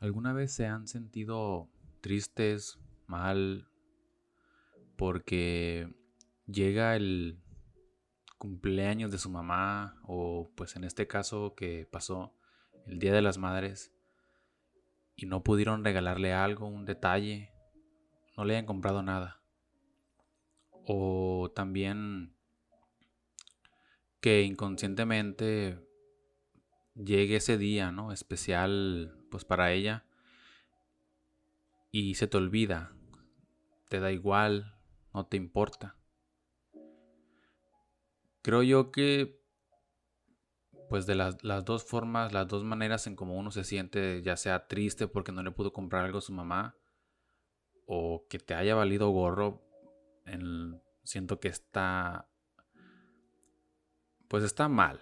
¿Alguna vez se han sentido tristes, mal, porque llega el cumpleaños de su mamá o pues en este caso que pasó el Día de las Madres y no pudieron regalarle algo, un detalle, no le hayan comprado nada? O también que inconscientemente llegue ese día, ¿no? Especial, pues para ella. Y se te olvida. Te da igual, no te importa. Creo yo que, pues de las, las dos formas, las dos maneras en cómo uno se siente, ya sea triste porque no le pudo comprar algo a su mamá, o que te haya valido gorro, en, siento que está, pues está mal.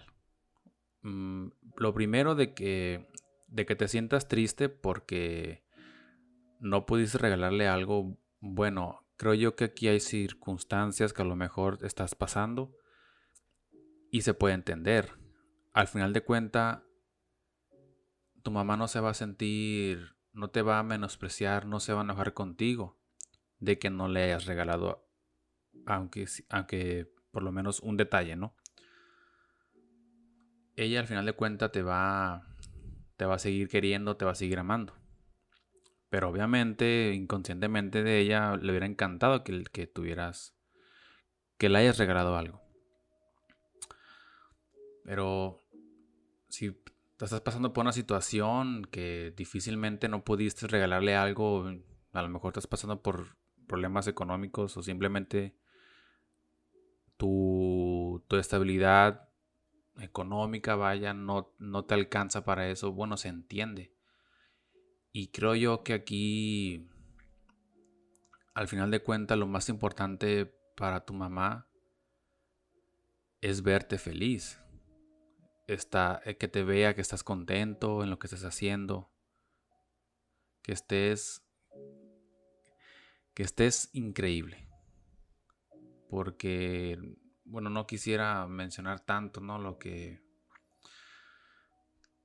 Mm, lo primero de que, de que te sientas triste porque no pudiste regalarle algo bueno. Creo yo que aquí hay circunstancias que a lo mejor estás pasando y se puede entender. Al final de cuenta, tu mamá no se va a sentir, no te va a menospreciar, no se va a enojar contigo de que no le hayas regalado, aunque, aunque por lo menos un detalle, ¿no? ella al final de cuentas te va, te va a seguir queriendo, te va a seguir amando. Pero obviamente, inconscientemente de ella, le hubiera encantado que, tuvieras, que le hayas regalado algo. Pero si te estás pasando por una situación que difícilmente no pudiste regalarle algo, a lo mejor estás pasando por problemas económicos o simplemente tu estabilidad económica, vaya, no, no te alcanza para eso, bueno, se entiende. Y creo yo que aquí, al final de cuentas, lo más importante para tu mamá es verte feliz. Está, eh, que te vea que estás contento en lo que estás haciendo. Que estés. Que estés increíble. Porque bueno, no quisiera mencionar tanto, ¿no? Lo que...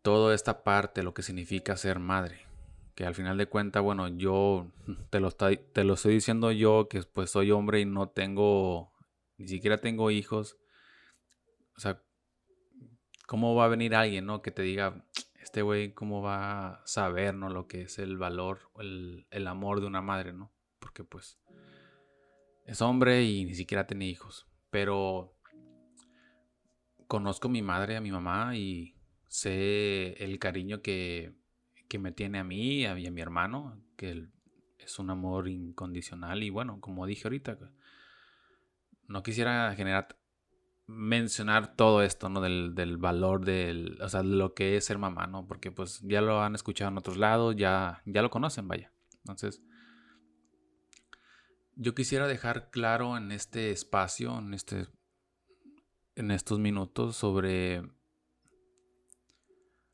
Toda esta parte, lo que significa ser madre. Que al final de cuentas, bueno, yo te lo, te lo estoy diciendo yo, que pues soy hombre y no tengo, ni siquiera tengo hijos. O sea, ¿cómo va a venir alguien, ¿no? Que te diga, este güey, ¿cómo va a saber, ¿no? Lo que es el valor, el, el amor de una madre, ¿no? Porque pues es hombre y ni siquiera tiene hijos. Pero conozco a mi madre, a mi mamá y sé el cariño que, me tiene a mí y a, mi hermano, que es un amor incondicional y bueno, como dije ahorita, no quisiera generar mencionar todo esto, ¿no? Del, del, valor del, o sea, de lo que es ser mamá, ¿no? Porque pues ya lo han escuchado en otros lados, ya, ya lo conocen, vaya. Entonces, yo quisiera dejar claro en este espacio, en, este, en estos minutos, sobre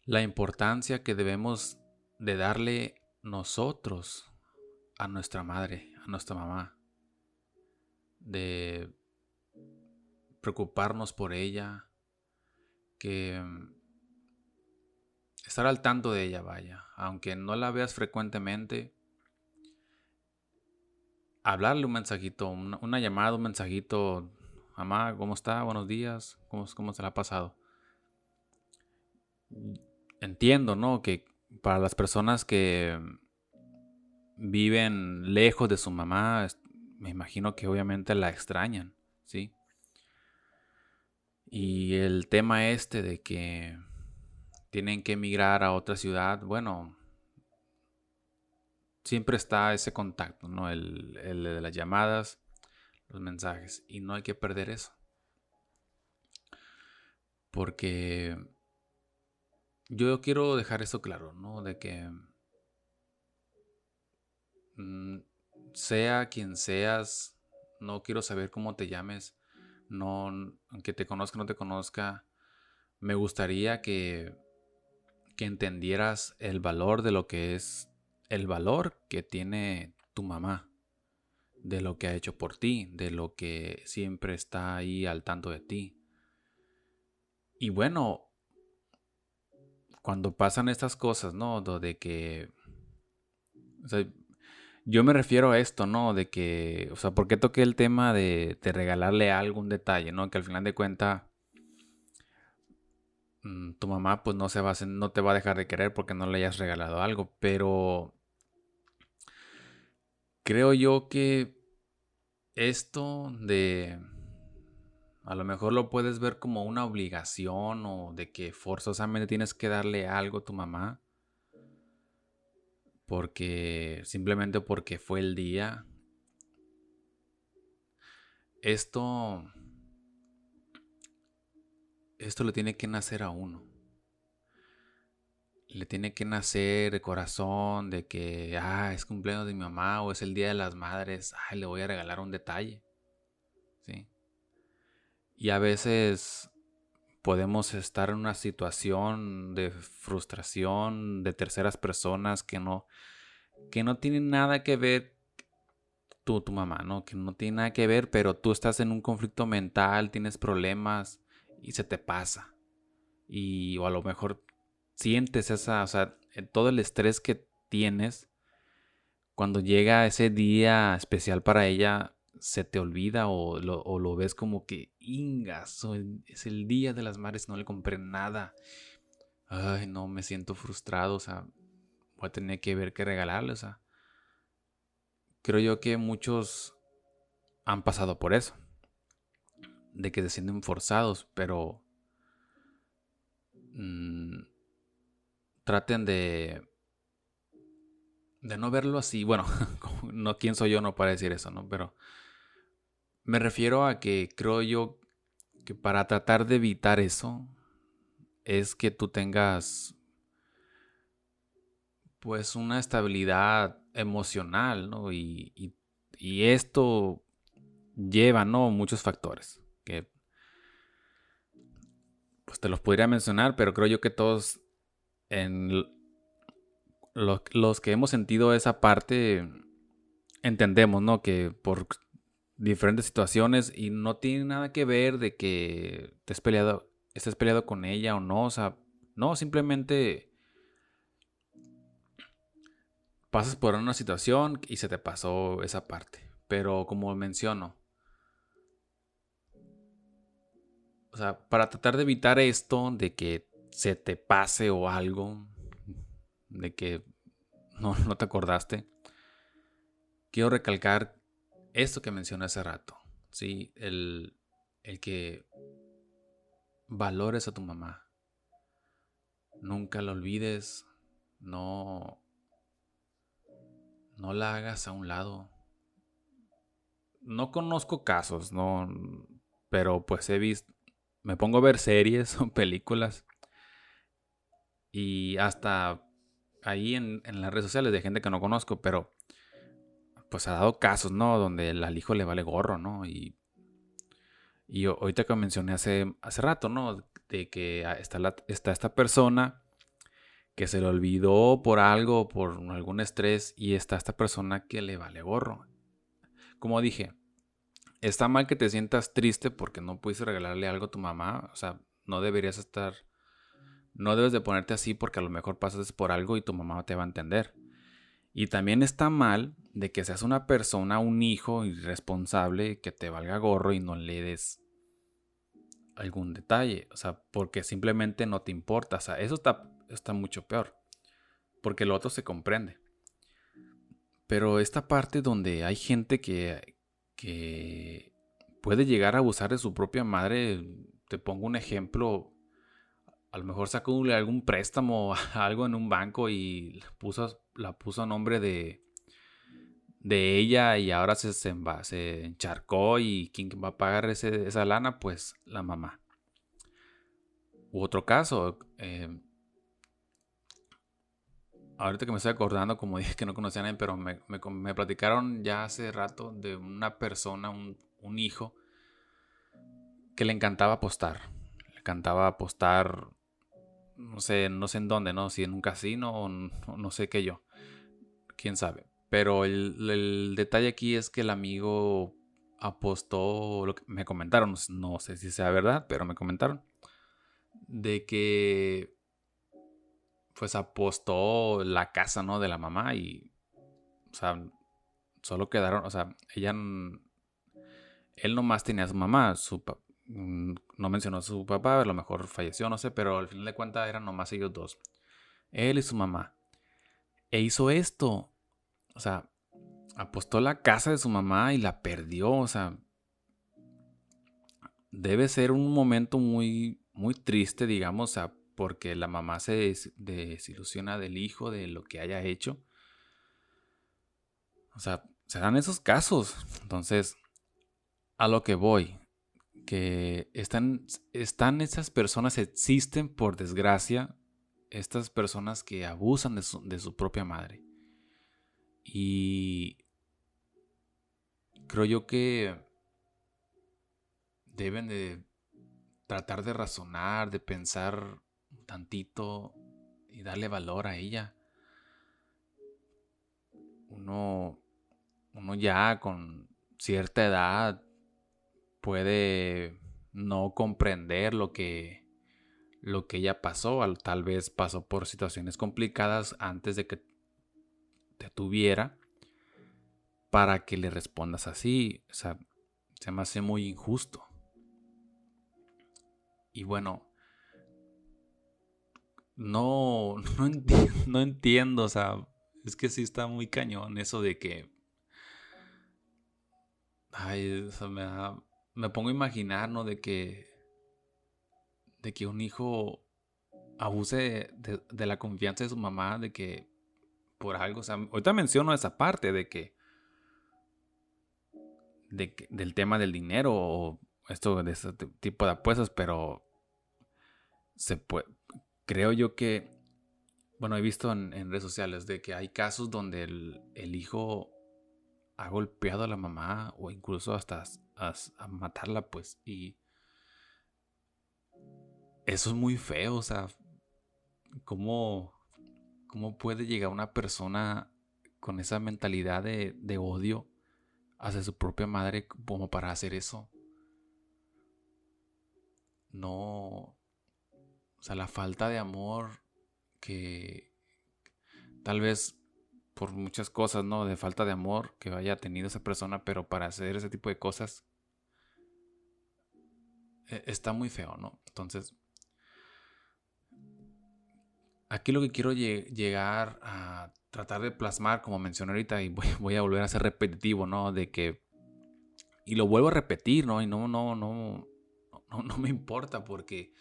la importancia que debemos de darle nosotros a nuestra madre, a nuestra mamá, de preocuparnos por ella, que estar al tanto de ella, vaya, aunque no la veas frecuentemente, hablarle un mensajito, una, llamada, un mensajito. Mamá, ¿cómo está? Buenos días. ¿Cómo, ¿Cómo se la ha pasado? Entiendo, ¿no? Que para las personas que viven lejos de su mamá, me imagino que obviamente la extrañan, ¿sí? Y el tema este de que tienen que emigrar a otra ciudad, bueno, siempre está ese contacto, ¿no? El, de las llamadas, los mensajes. Y no hay que perder eso. Porque yo quiero dejar eso claro, ¿no? De que mm, sea quien seas, no quiero saber cómo te llames, no, aunque te conozca o no te conozca, me gustaría que, que entendieras el valor de lo que es el valor que tiene tu mamá, de lo que ha hecho por ti, de lo que siempre está ahí al tanto de ti. Y bueno, cuando pasan estas cosas, ¿no? De que yo me refiero a esto, ¿no? De que, o sea, ¿por qué toqué el tema de, de regalarle algún detalle, ¿no? Que al final de cuentas mm, tu mamá pues no, se va a, no te va a dejar de querer porque no le hayas regalado algo, pero creo yo que esto de a lo mejor lo puedes ver como una obligación o de que forzosamente tienes que darle algo a tu mamá porque simplemente porque fue el día. Esto esto le tiene que nacer a uno. Le tiene que nacer de corazón de que, ah, es cumpleaños de mi mamá o es el día de las madres, ay, le voy a regalar un detalle. ¿Sí? Y a veces podemos estar en una situación de frustración de terceras personas que no, que no tienen nada que ver tú, tu mamá, ¿no? Que no tiene nada que ver, pero tú estás en un conflicto mental, tienes problemas y se te pasa. Y o a lo mejor sientes esa, o sea, todo el estrés que tienes cuando llega ese día especial para ella, se te olvida o lo, ves como que, ingas, es el día de las madres, no le compré nada. Ay, no, me siento frustrado, o sea, voy a tener que ver qué regalarle, o sea. Creo yo que muchos han pasado por eso, de que se sienten forzados, pero mm, traten de de no verlo así. Bueno, no quién soy yo no para decir eso, ¿no? Pero me refiero a que creo yo que para tratar de evitar eso es que tú tengas pues una estabilidad emocional, ¿no? Y, esto lleva, ¿no? Muchos factores que pues te los podría mencionar, pero creo yo que todos en los que hemos sentido esa parte entendemos, ¿no? Que por diferentes situaciones y no tiene nada que ver de que estés peleado, estés peleado con ella o no, o sea, no, simplemente pasas por una situación y se te pasó esa parte. Pero como menciono, o sea, para tratar de evitar esto de que se te pase o algo, de que no, no te acordaste, quiero recalcar esto que mencioné hace rato, ¿sí? El, el que valores a tu mamá. Nunca la olvides, no, no la hagas a un lado. No conozco casos, no, pero pues he visto, me pongo a ver series o películas y hasta ahí en, en las redes sociales de gente que no conozco, pero pues ha dado casos, ¿no? Donde al hijo le vale gorro, ¿no? Y, y ahorita que mencioné hace, hace rato, ¿no? De que está, está esta persona que se le olvidó por algo, por algún estrés, y está esta persona que le vale gorro. Como dije, está mal que te sientas triste porque no pudiste regalarle algo a tu mamá, o sea, no deberías estar, no debes de ponerte así porque a lo mejor pasas por algo y tu mamá te va a entender. Y también está mal de que seas una persona, un hijo irresponsable, que te valga gorro y no le des algún detalle. O sea, porque simplemente no te importa. O sea, eso está, está mucho peor. Porque lo otro se comprende. Pero esta parte donde hay gente que, que puede llegar a abusar de su propia madre, te pongo un ejemplo a lo mejor sacó algún préstamo, algo en un banco y puso, la puso a nombre de, de ella y ahora se, se, encharcó y quién va a pagar esa lana, pues la mamá. U otro caso, eh, ahorita que me estoy acordando, como dije que no conocía a nadie, pero me, me, platicaron ya hace rato de una persona, un, un hijo, que le encantaba apostar. Le encantaba apostar no sé, no sé en dónde, ¿no? Si en un casino o no, sé qué yo. Quién sabe. Pero el, detalle aquí es que el amigo apostó, lo que me comentaron, no sé si sea verdad, pero me comentaron, de que pues apostó la casa, ¿no? De la mamá y o sea, solo quedaron, o sea, ella, él nomás tenía a su mamá, su, no mencionó a su papá, a lo mejor falleció, no sé, pero al final de cuentas eran nomás ellos dos, él y su mamá. E hizo esto, o sea, apostó la casa de su mamá y la perdió, o sea, debe ser un momento muy, muy triste, digamos, o sea, porque la mamá se desilusiona del hijo, de lo que haya hecho. O sea, se dan esos casos. Entonces, a lo que voy, que están, están esas personas, existen por desgracia, estas personas que abusan de su, de su propia madre. Y creo yo que deben de tratar de razonar, de pensar un tantito y darle valor a ella. Uno, uno ya con cierta edad puede no comprender lo que lo que ella pasó, tal vez pasó por situaciones complicadas antes de que te tuviera para que le respondas así, o sea, se me hace muy injusto. Y bueno, no, no, entiendo, no entiendo, o sea, es que sí está muy cañón eso de que... Ay, o sea, me, me pongo a imaginar, ¿no? De que... De que un hijo abuse de, la confianza de su mamá, de que por algo, o sea, ahorita menciono esa parte de que, de del tema del dinero o esto de ese tipo de apuestas, pero se puede, creo yo que, bueno, he visto en, redes sociales de que hay casos donde el, hijo ha golpeado a la mamá o incluso hasta a, matarla, pues, y eso es muy feo, o sea, ¿cómo, cómo puede llegar una persona con esa mentalidad de, de odio hacia su propia madre como para hacer eso? no, o sea, la falta de amor que tal vez por muchas cosas, ¿no? De falta de amor que haya tenido esa persona, pero para hacer ese tipo de cosas e, está muy feo, ¿no? Entonces, aquí lo que quiero llegar a tratar de plasmar, como mencioné ahorita, y voy, a volver a ser repetitivo, ¿no? De que, y lo vuelvo a repetir, ¿no? Y no, no, no, no, me importa porque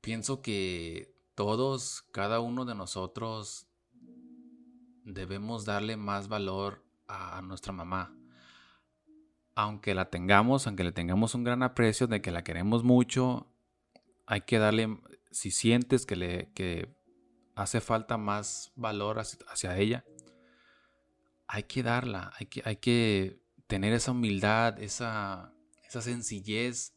pienso que todos, cada uno de nosotros, debemos darle más valor a nuestra mamá. Aunque la tengamos, aunque le tengamos un gran aprecio de que la queremos mucho, hay que darle, si sientes que le que hace falta más valor hacia, ella, hay que darla, hay que, hay que tener esa humildad, esa, esa sencillez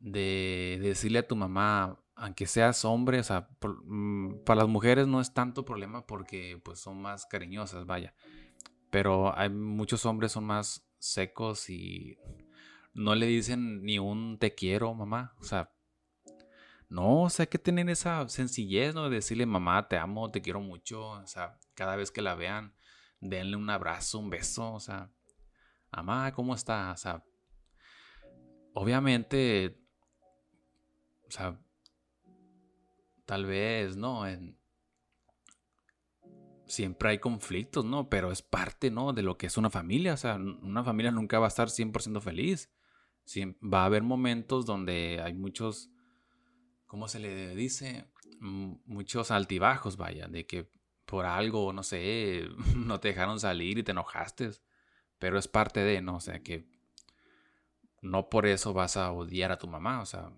de, decirle a tu mamá, aunque seas hombre, o sea, mm, para las mujeres no es tanto problema porque pues son más cariñosas, vaya. Pero hay muchos hombres son más secos y no le dicen ni un te quiero, mamá. O sea, no, o sea, que tener esa sencillez, ¿no? De decirle, mamá, te amo, te quiero mucho. O sea, cada vez que la vean, denle un abrazo, un beso. O sea, mamá, ¿cómo está? O sea, obviamente, o sea, tal vez, ¿no? siempre hay conflictos, ¿no? Pero es parte, ¿no? De lo que es una familia. O sea, una familia nunca va a estar 100% feliz. va a haber momentos donde hay muchos, ¿cómo se le dice? Muchos altibajos, vaya, de que por algo, no sé, no te dejaron salir y te enojaste. Pero es parte de, ¿no? O sea, que no por eso vas a odiar a tu mamá, o sea,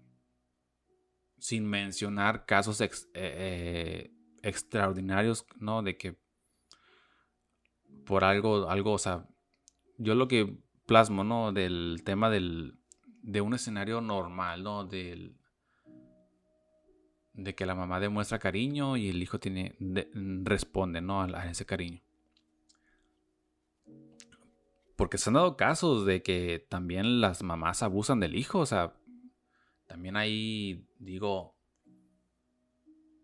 sin mencionar casos eh, eh, extraordinarios, ¿no? De que por algo, algo, o sea, yo lo que plasmo, ¿no? Del tema del, de un escenario normal, ¿no? Del, de que la mamá demuestra cariño y el hijo tiene, responde, ¿no? a ese cariño. Porque se han dado casos de que también las mamás abusan del hijo. O sea, también ahí digo.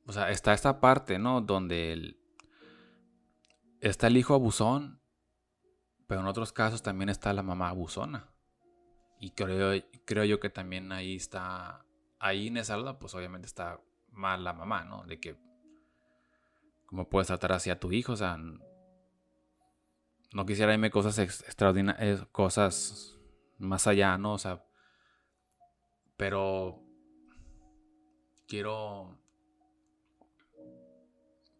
O sea, está esta parte, ¿no? Donde está el hijo abusón, pero en otros casos también está la mamá abusona. Y creo, creo yo que también ahí está, ahí en esa lado, pues obviamente está mal la mamá, ¿no? De que, ¿cómo puedes tratar así a tu hijo? O sea, no quisiera irme cosas extraordinarias, cosas más allá, ¿no? O sea, pero quiero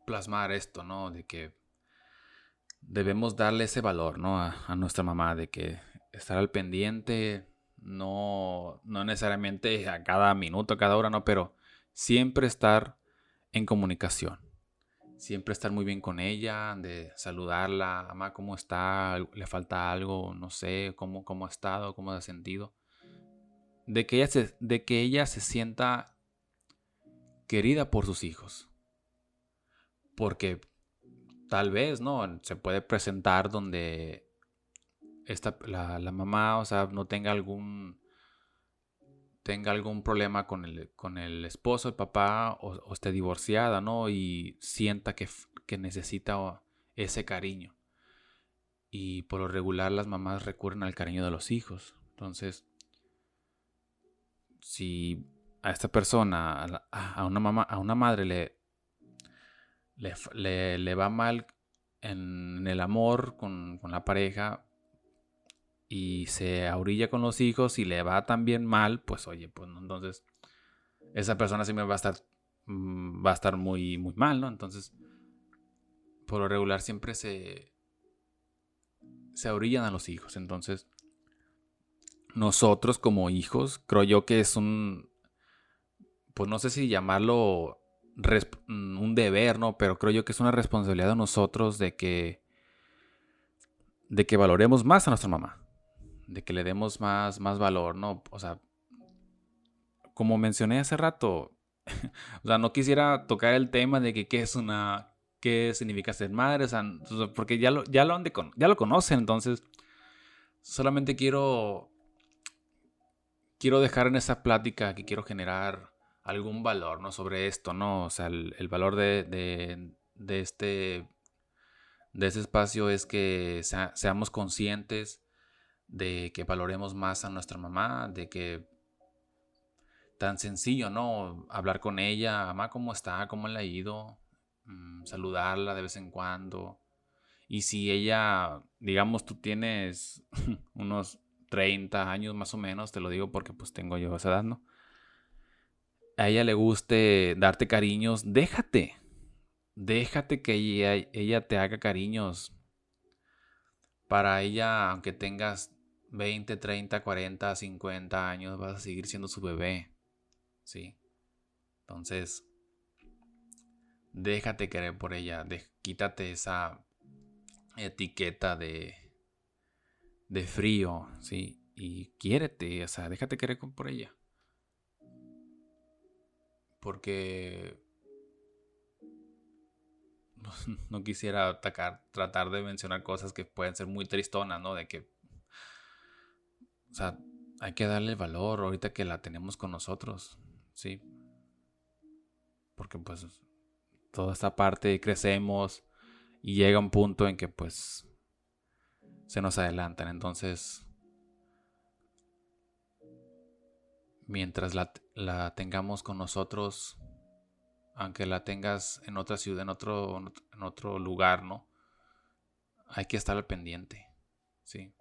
plasmar esto, ¿no? De que debemos darle ese valor, ¿no? A, nuestra mamá, de que estar al pendiente, no, no necesariamente a cada minuto, a cada hora, no, pero siempre estar en comunicación. Siempre estar muy bien con ella, de saludarla, mamá, ¿cómo está? ¿Le falta algo? No sé, ¿cómo, cómo ha estado? ¿Cómo ha sentido? De que, ella se, de que ella se sienta querida por sus hijos. Porque tal vez, ¿no? Se puede presentar donde esta, la, mamá, o sea, no tenga algún tenga algún problema con el, con el esposo, el papá, o, esté divorciada, ¿no? Y sienta que, que necesita ese cariño. Y por lo regular las mamás recurren al cariño de los hijos. Entonces, si a esta persona, a, una mamá, a una madre le, le, le, va mal en, el amor con, la pareja y se ahorilla con los hijos y le va también mal, pues oye, pues entonces esa persona siempre va a estar mm, va a estar muy muy mal, ¿no? Entonces por lo regular siempre se se orillan a los hijos, entonces nosotros como hijos creo yo que es un pues no sé si llamarlo Mm, un deber, ¿no? Pero creo yo que es una responsabilidad de nosotros de que, de que valoremos más a nuestra mamá, de que le demos más, más valor, ¿no? O sea, como mencioné hace rato, o sea, no quisiera tocar el tema de que qué es una, qué significa ser madre, o sea, porque ya lo, ya lo, ya lo conocen, entonces, solamente quiero, quiero dejar en esa plática que quiero generar algún valor, ¿no? Sobre esto, ¿no? O sea, el, valor de, de, este, de este espacio es que seamos conscientes de que valoremos más a nuestra mamá, de que tan sencillo, ¿no? Hablar con ella, mamá, ¿cómo está? ¿Cómo le ha ido? Mm, saludarla de vez en cuando. Y si ella, digamos, tú tienes unos 30 años más o menos, te lo digo porque pues tengo yo esa edad, ¿no? a ella le guste darte cariños, déjate. Déjate que ella, te haga cariños. Para ella, aunque tengas 20, 30, 40, 50 años, vas a seguir siendo su bebé. ¿Sí? Entonces, déjate querer por ella. quítate esa etiqueta de, de frío, ¿sí? Y quiérete, o sea, déjate querer por ella porque no, quisiera atacar, tratar de mencionar cosas que pueden ser muy tristonas, ¿no? De que, o sea, hay que darle valor ahorita que la tenemos con nosotros, ¿sí? Porque pues toda esta parte crecemos y llega un punto en que pues se nos adelantan, entonces mientras la, tengamos con nosotros, aunque la tengas en otra ciudad, en otro, en otro lugar, ¿no? Hay que estar al pendiente, ¿sí?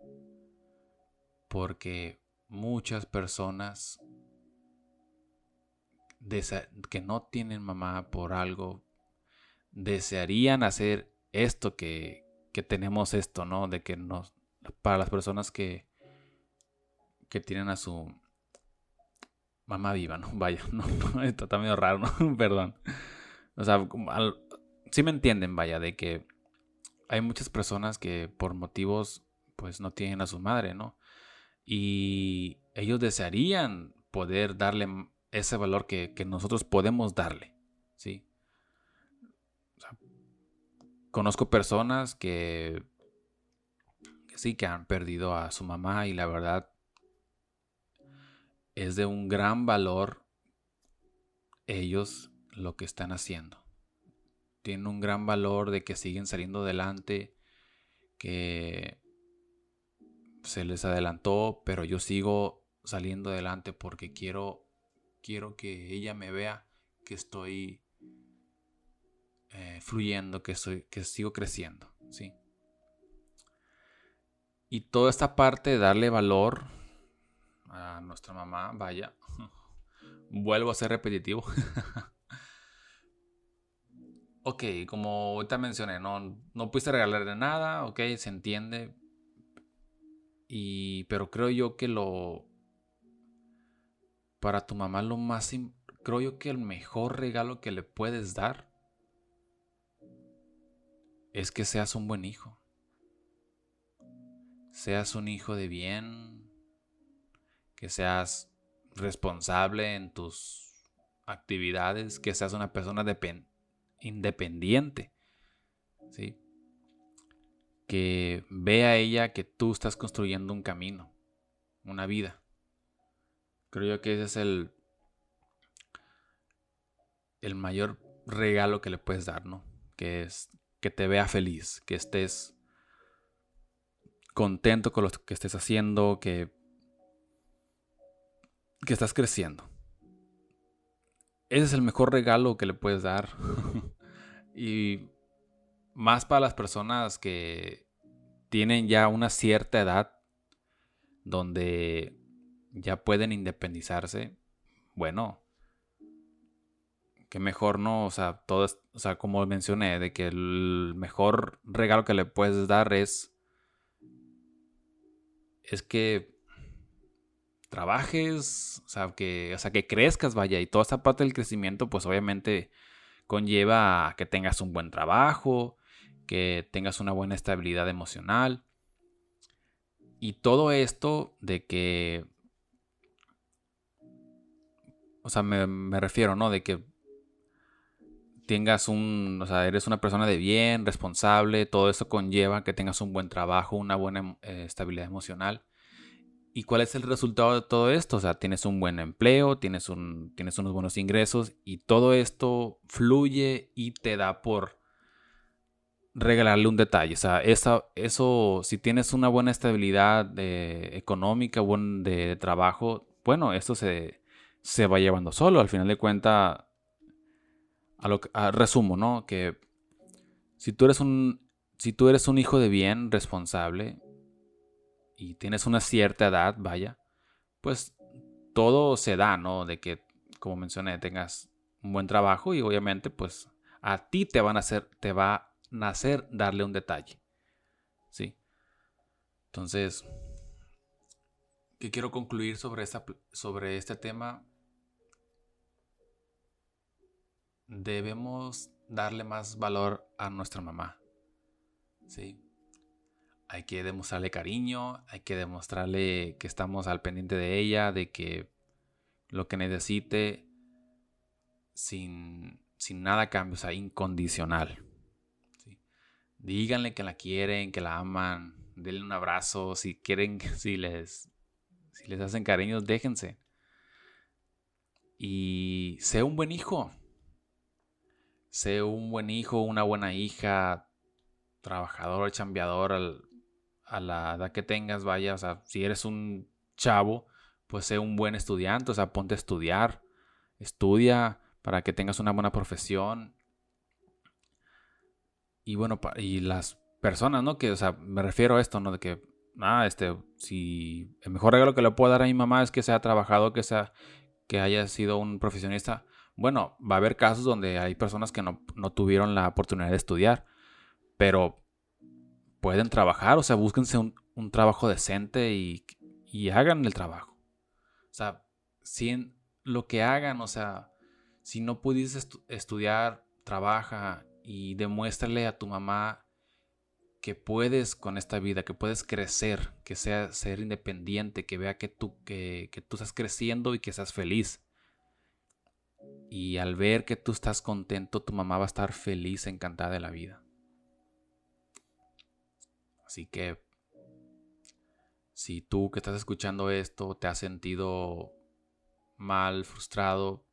Porque muchas personas que no tienen mamá por algo, desearían hacer esto que, que tenemos esto, ¿no? De que nos, para las personas que, que tienen a su, mamá viva, ¿no? Vaya, no, no está medio raro, ¿no? Perdón. O sea, sí me entienden, vaya, de que hay muchas personas que por motivos, pues no tienen a su madre, ¿no? Y ellos desearían poder darle ese valor que, nosotros podemos darle, ¿sí? Conozco personas que, sí, que han perdido a su mamá y la verdad es de un gran valor ellos lo que están haciendo. tienen un gran valor, de que siguen saliendo adelante, que se les adelantó, pero yo sigo saliendo adelante porque quiero, quiero que ella me vea que estoy eh, fluyendo, que, soy, que sigo creciendo, ¿sí? Y toda esta parte de darle valor a nuestra mamá, vaya, vuelvo a ser repetitivo. ok, como ahorita mencioné, no, no pudiste regalarle nada, ok, se entiende. Y, pero creo yo que lo, para tu mamá lo más, creo yo que el mejor regalo que le puedes dar es que seas un buen hijo. Seas un hijo de bien, que seas responsable en tus actividades, que seas una persona independiente, ¿sí? Que vea ella que tú estás construyendo un camino, una vida. Creo yo que ese es el, el mayor regalo que le puedes dar, ¿no? Que es que te vea feliz, que estés contento con lo que estés haciendo, que, que estás creciendo. Ese es el mejor regalo que le puedes dar. y más para las personas que tienen ya una cierta edad donde ya pueden independizarse. Bueno, que mejor no, o sea, todo, o sea, como mencioné, de que el mejor regalo que le puedes dar es, es que trabajes, o sea, que, o sea, que crezcas, vaya, y toda esta parte del crecimiento, pues obviamente conlleva a que tengas un buen trabajo, que tengas una buena estabilidad emocional. Y todo esto de que, o sea, me, me refiero, ¿no? De que tengas un, o sea, eres una persona de bien, responsable, todo eso conlleva que tengas un buen trabajo, una buena eh, estabilidad emocional. ¿Y cuál es el resultado de todo esto? O sea, tienes un buen empleo, tienes, un, tienes unos buenos ingresos y todo esto fluye y te da por regalarle un detalle. O sea, eso, si tienes una buena estabilidad económica, buen de, trabajo, bueno, esto se, se va llevando solo. Al final de cuentas, que, resumo, ¿no? Que si tú eres un si tú eres un hijo de bien, responsable y tienes una cierta edad, vaya, pues todo se da, ¿no? De que como mencioné, tengas un buen trabajo y obviamente pues a ti te van a hacer te va a nacer darle un detalle. ¿Sí? Entonces, ¿qué quiero concluir sobre, esta, sobre este tema debemos darle más valor a nuestra mamá. ¿Sí? Hay que demostrarle cariño, hay que demostrarle que estamos al pendiente de ella, de que lo que necesite sin, sin nada cambio, o sea, incondicional. Díganle que la quieren, que la aman, denle un abrazo, si quieren, si les, si les hacen cariños, déjense. Y sea un buen hijo, sé un buen hijo, una buena hija, trabajador, chambeador a la edad que tengas, vaya, o sea, si eres un chavo, pues sé un buen estudiante, o sea, ponte a estudiar, estudia para que tengas una buena profesión. Y bueno, y las personas, ¿no? Que, o sea, me refiero a esto, ¿no? De que, ah, este, si el mejor regalo que le puedo dar a mi mamá es que sea trabajado, que sea, que haya sido un profesionista, bueno, va a haber casos donde hay personas que no, tuvieron la oportunidad de estudiar, pero pueden trabajar, o sea, búsquense un, trabajo decente y, hagan el trabajo. O sea, si lo que hagan, o sea, si no pudiste estudiar, trabaja y demuéstrale a tu mamá que puedes con esta vida, que puedes crecer, que sea ser independiente, que vea que tú, que, que tú estás creciendo y que seas feliz. Y al ver que tú estás contento, tu mamá va a estar feliz, encantada de la vida. Así que si tú que estás escuchando esto te has sentido mal, frustrado,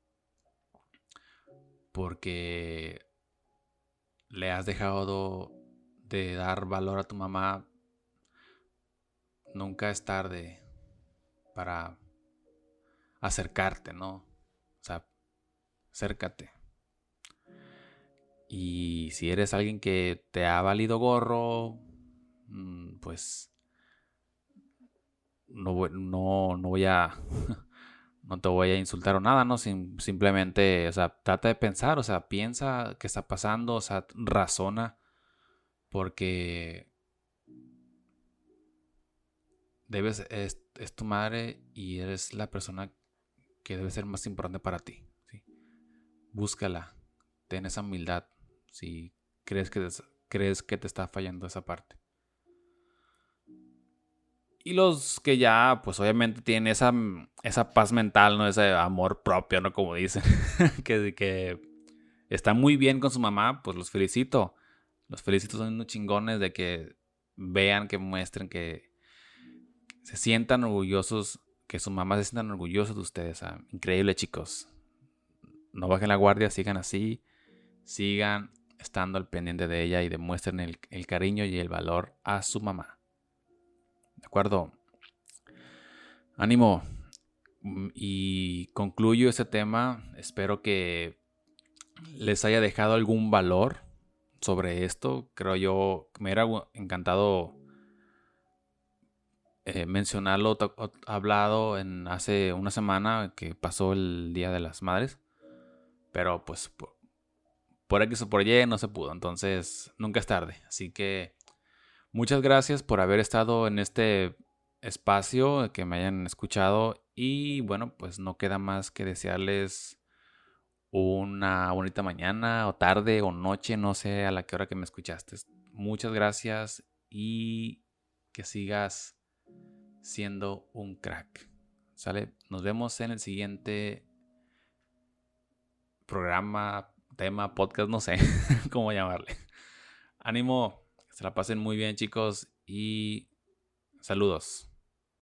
porque le has dejado de dar valor a tu mamá, nunca es tarde para acercarte, ¿no? Acércate. Y si eres alguien que te ha valido gorro, mm, pues no, no, no voy a no te voy a insultar o nada, ¿no? simplemente, o sea, trata de pensar, o sea, piensa qué está pasando, o sea, razona, porque debes, es, tu madre y eres la persona que debe ser más importante para ti. Búscala, ten esa humildad, si crees que, crees que te está fallando esa parte. Y los que ya, pues obviamente tienen esa, esa paz mental, ¿no? Ese amor propio, ¿no? Como dicen. que, que están muy bien con su mamá, pues los felicito. Los felicito, son unos chingones de que vean, que muestren que se sientan orgullosos, que su mamá se sientan orgullosos de ustedes. Ah, increíble, chicos. No bajen la guardia, sigan así. Sigan estando al pendiente de ella y demuestren el cariño y el valor a su mamá. ¿De acuerdo? Ánimo. Mm, y concluyo este tema. Espero que les haya dejado algún valor sobre esto. Creo yo me hubiera encantado eh, mencionarlo, hablado en hace una semana que pasó el Día de las Madres. Pero pues por, por X o por Y no se pudo. Entonces nunca es tarde. Así que Muchas gracias por haber estado en este espacio, que me hayan escuchado y bueno, pues no queda más que desearles una bonita mañana o tarde o noche, no sé a la que hora que me escuchaste. Muchas gracias y que sigas siendo un crack. ¿Sale? Nos vemos en el siguiente programa, tema, podcast, no sé cómo llamarle. Ánimo. Se la pasen muy bien chicos y saludos.